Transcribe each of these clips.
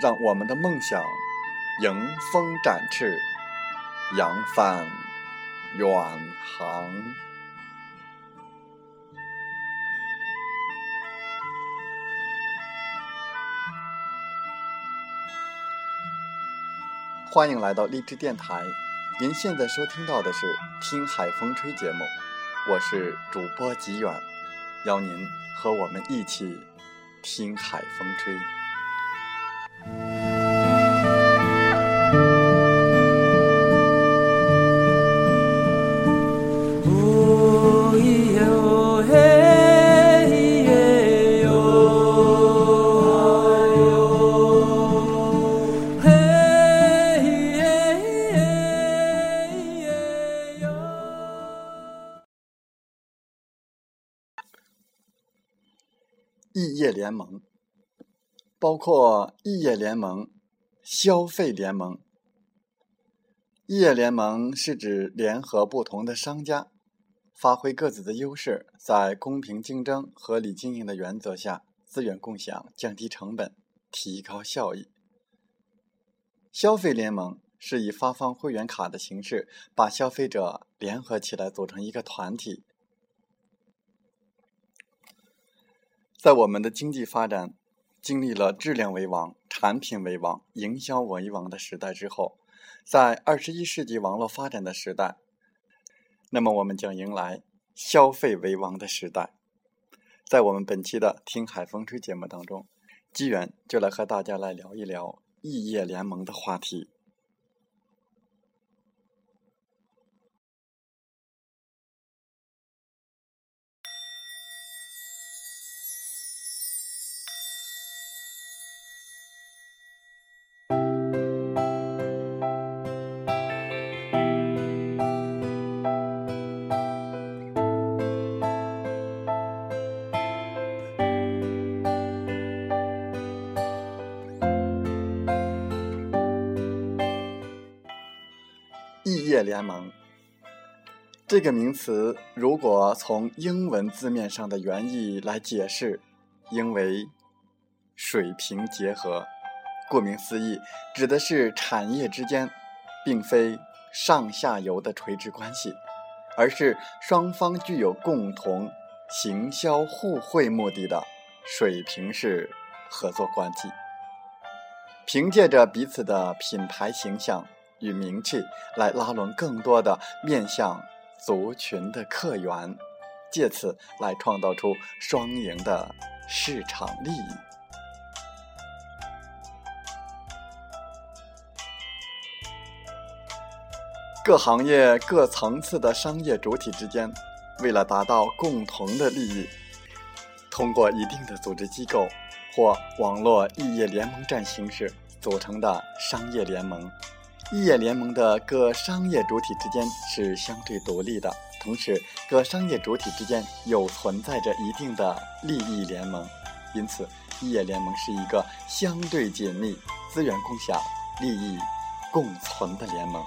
让我们的梦想迎风展翅，扬帆远航。欢迎来到励志电台，您现在收听到的是《听海风吹》节目，我是主播吉远，邀您和我们一起听海风吹。包括异业联盟、消费联盟。异业联盟是指联合不同的商家，发挥各自的优势，在公平竞争、合理经营的原则下，资源共享，降低成本，提高效益。消费联盟是以发放会员卡的形式，把消费者联合起来，组成一个团体。在我们的经济发展经历了质量为王、产品为王、营销为王的时代之后，在二十一世纪网络发展的时代，那么我们将迎来消费为王的时代。在我们本期的《听海风吹》节目当中，机缘就来和大家来聊一聊异业联盟的话题。联盟这个名词，如果从英文字面上的原意来解释，应为水平结合。顾名思义，指的是产业之间并非上下游的垂直关系，而是双方具有共同行销互惠目的的水平式合作关系。凭借着彼此的品牌形象。与名气来拉拢更多的面向族群的客源，借此来创造出双赢的市场利益。各行业各层次的商业主体之间，为了达到共同的利益，通过一定的组织机构或网络异业联盟战形式组成的商业联盟。异业联盟的各商业主体之间是相对独立的，同时各商业主体之间又存在着一定的利益联盟，因此异业联盟是一个相对紧密、资源共享、利益共存的联盟。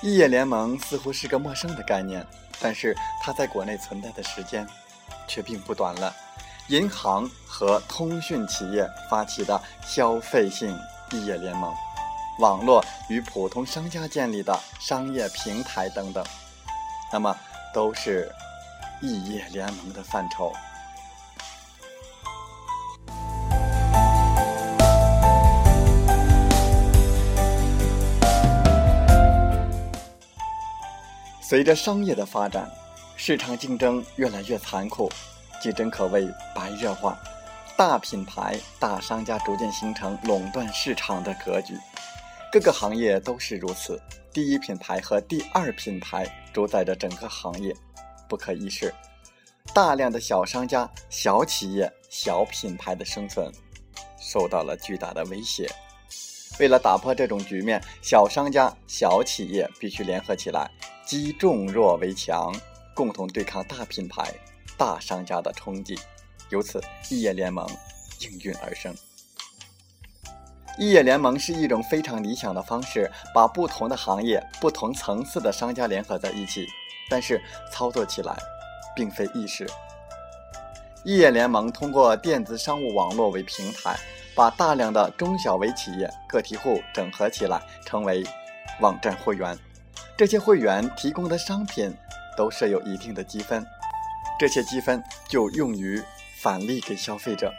异业联盟似乎是个陌生的概念，但是它在国内存在的时间却并不短了。银行和通讯企业发起的消费性异业联盟。网络与普通商家建立的商业平台等等，那么都是异业联盟的范畴。随着商业的发展，市场竞争越来越残酷，竞争可谓白热化，大品牌、大商家逐渐形成垄断市场的格局。各个行业都是如此。第一品牌和第二品牌主宰着整个行业，不可一世。大量的小商家、小企业、小品牌的生存受到了巨大的威胁。为了打破这种局面，小商家、小企业必须联合起来，积重弱为强，共同对抗大品牌、大商家的冲击。由此，异业联盟应运而生。异业联盟是一种非常理想的方式，把不同的行业、不同层次的商家联合在一起。但是操作起来，并非易事。异业联盟通过电子商务网络为平台，把大量的中小微企业、个体户整合起来，成为网站会员。这些会员提供的商品都设有一定的积分，这些积分就用于返利给消费者。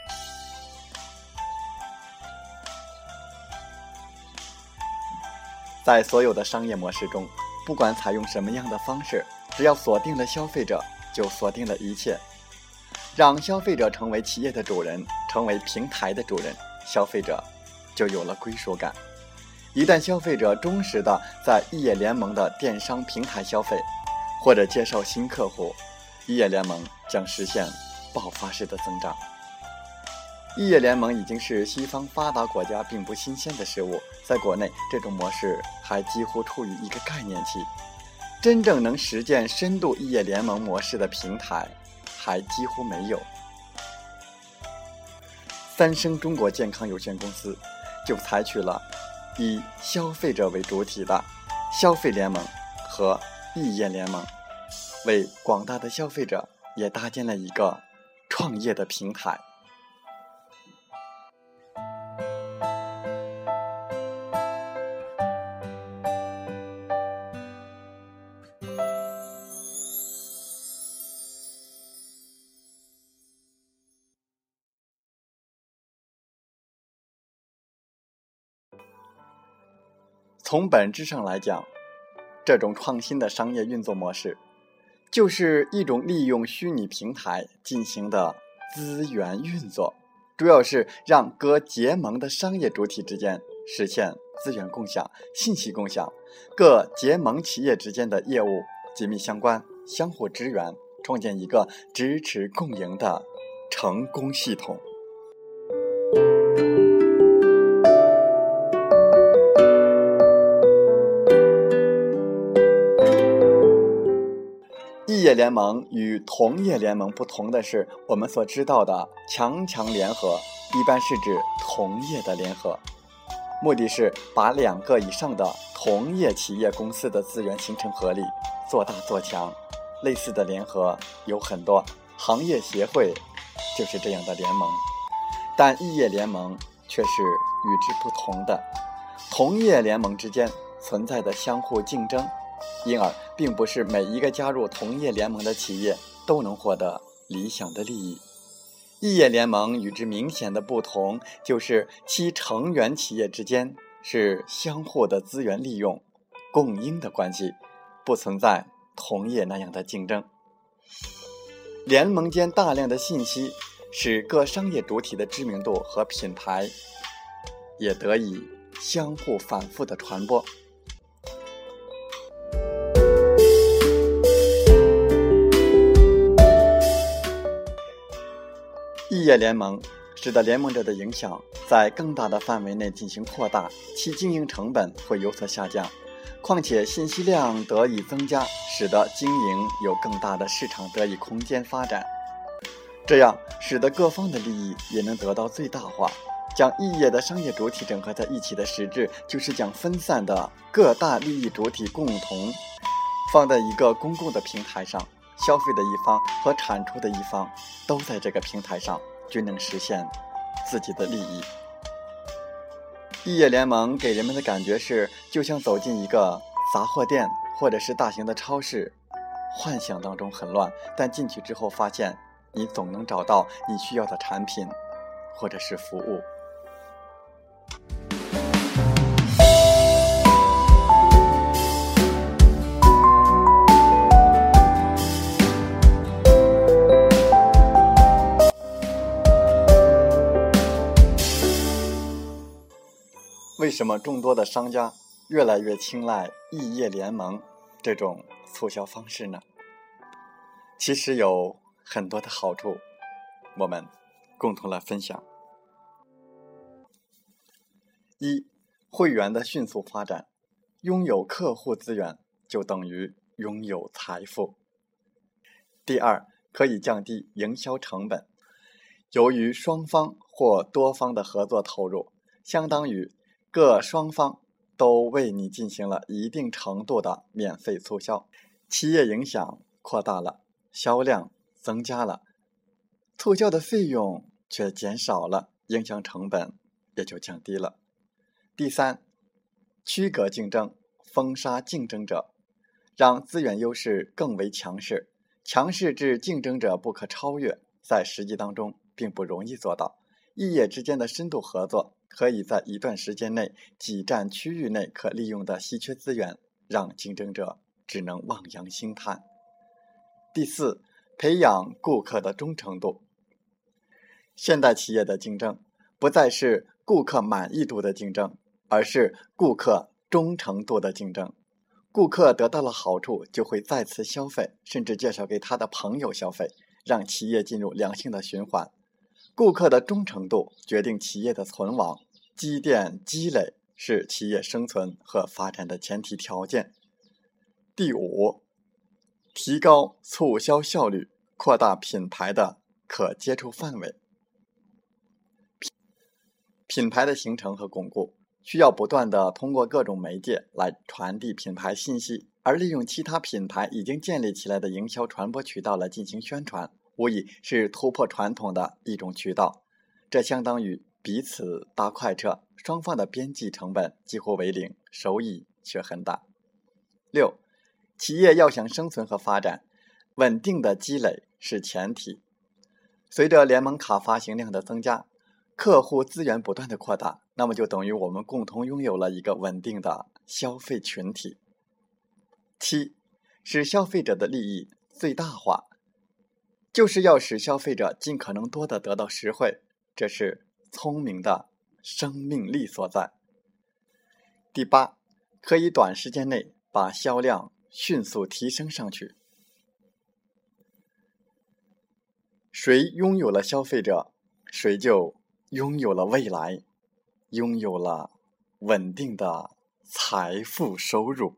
在所有的商业模式中，不管采用什么样的方式，只要锁定了消费者，就锁定了一切。让消费者成为企业的主人，成为平台的主人，消费者就有了归属感。一旦消费者忠实的在异业联盟的电商平台消费，或者介绍新客户，异业联盟将实现爆发式的增长。异业联盟已经是西方发达国家并不新鲜的事物，在国内这种模式还几乎处于一个概念期，真正能实践深度异业联盟模式的平台还几乎没有。三生中国健康有限公司就采取了以消费者为主体的消费联盟和异业联盟，为广大的消费者也搭建了一个创业的平台。从本质上来讲，这种创新的商业运作模式，就是一种利用虚拟平台进行的资源运作，主要是让各结盟的商业主体之间实现资源共享、信息共享，各结盟企业之间的业务紧密相关、相互支援，创建一个支持共赢的成功系统。联盟与同业联盟不同的是，我们所知道的强强联合，一般是指同业的联合，目的是把两个以上的同业企业公司的资源形成合力，做大做强。类似的联合有很多，行业协会就是这样的联盟，但异业联盟却是与之不同的。同业联盟之间存在的相互竞争。因而，并不是每一个加入同业联盟的企业都能获得理想的利益。异业联盟与之明显的不同，就是其成员企业之间是相互的资源利用、共赢的关系，不存在同业那样的竞争。联盟间大量的信息，使各商业主体的知名度和品牌也得以相互反复的传播。异业联盟使得联盟者的影响在更大的范围内进行扩大，其经营成本会有所下降。况且信息量得以增加，使得经营有更大的市场得以空间发展。这样使得各方的利益也能得到最大化。将异业的商业主体整合在一起的实质，就是将分散的各大利益主体共同放在一个公共的平台上。消费的一方和产出的一方都在这个平台上，均能实现自己的利益。异业联盟给人们的感觉是，就像走进一个杂货店或者是大型的超市，幻想当中很乱，但进去之后发现，你总能找到你需要的产品或者是服务。为什么众多的商家越来越青睐异业联盟这种促销方式呢？其实有很多的好处，我们共同来分享。一、会员的迅速发展，拥有客户资源就等于拥有财富。第二，可以降低营销成本，由于双方或多方的合作投入，相当于各双方都为你进行了一定程度的免费促销，企业影响扩大了，销量增加了，促销的费用却减少了，影响成本也就降低了。第三，区隔竞争，封杀竞争者，让资源优势更为强势。强势至竞争者不可超越，在实际当中并不容易做到。异业之间的深度合作，可以在一段时间内挤占区域内可利用的稀缺资源，让竞争者只能望洋兴叹。第四，培养顾客的忠诚度。现代企业的竞争，不再是顾客满意度的竞争。而是顾客忠诚度的竞争，顾客得到了好处就会再次消费，甚至介绍给他的朋友消费，让企业进入良性的循环。顾客的忠诚度决定企业的存亡，积淀积累是企业生存和发展的前提条件。第五，提高促销效率，扩大品牌的可接触范围。品牌的形成和巩固。需要不断的通过各种媒介来传递品牌信息，而利用其他品牌已经建立起来的营销传播渠道来进行宣传，无疑是突破传统的一种渠道。这相当于彼此搭快车，双方的边际成本几乎为零，收益却很大。六，企业要想生存和发展，稳定的积累是前提。随着联盟卡发行量的增加。客户资源不断的扩大，那么就等于我们共同拥有了一个稳定的消费群体。七，使消费者的利益最大化，就是要使消费者尽可能多的得到实惠，这是聪明的生命力所在。第八，可以短时间内把销量迅速提升上去。谁拥有了消费者，谁就。拥有了未来，拥有了稳定的财富收入。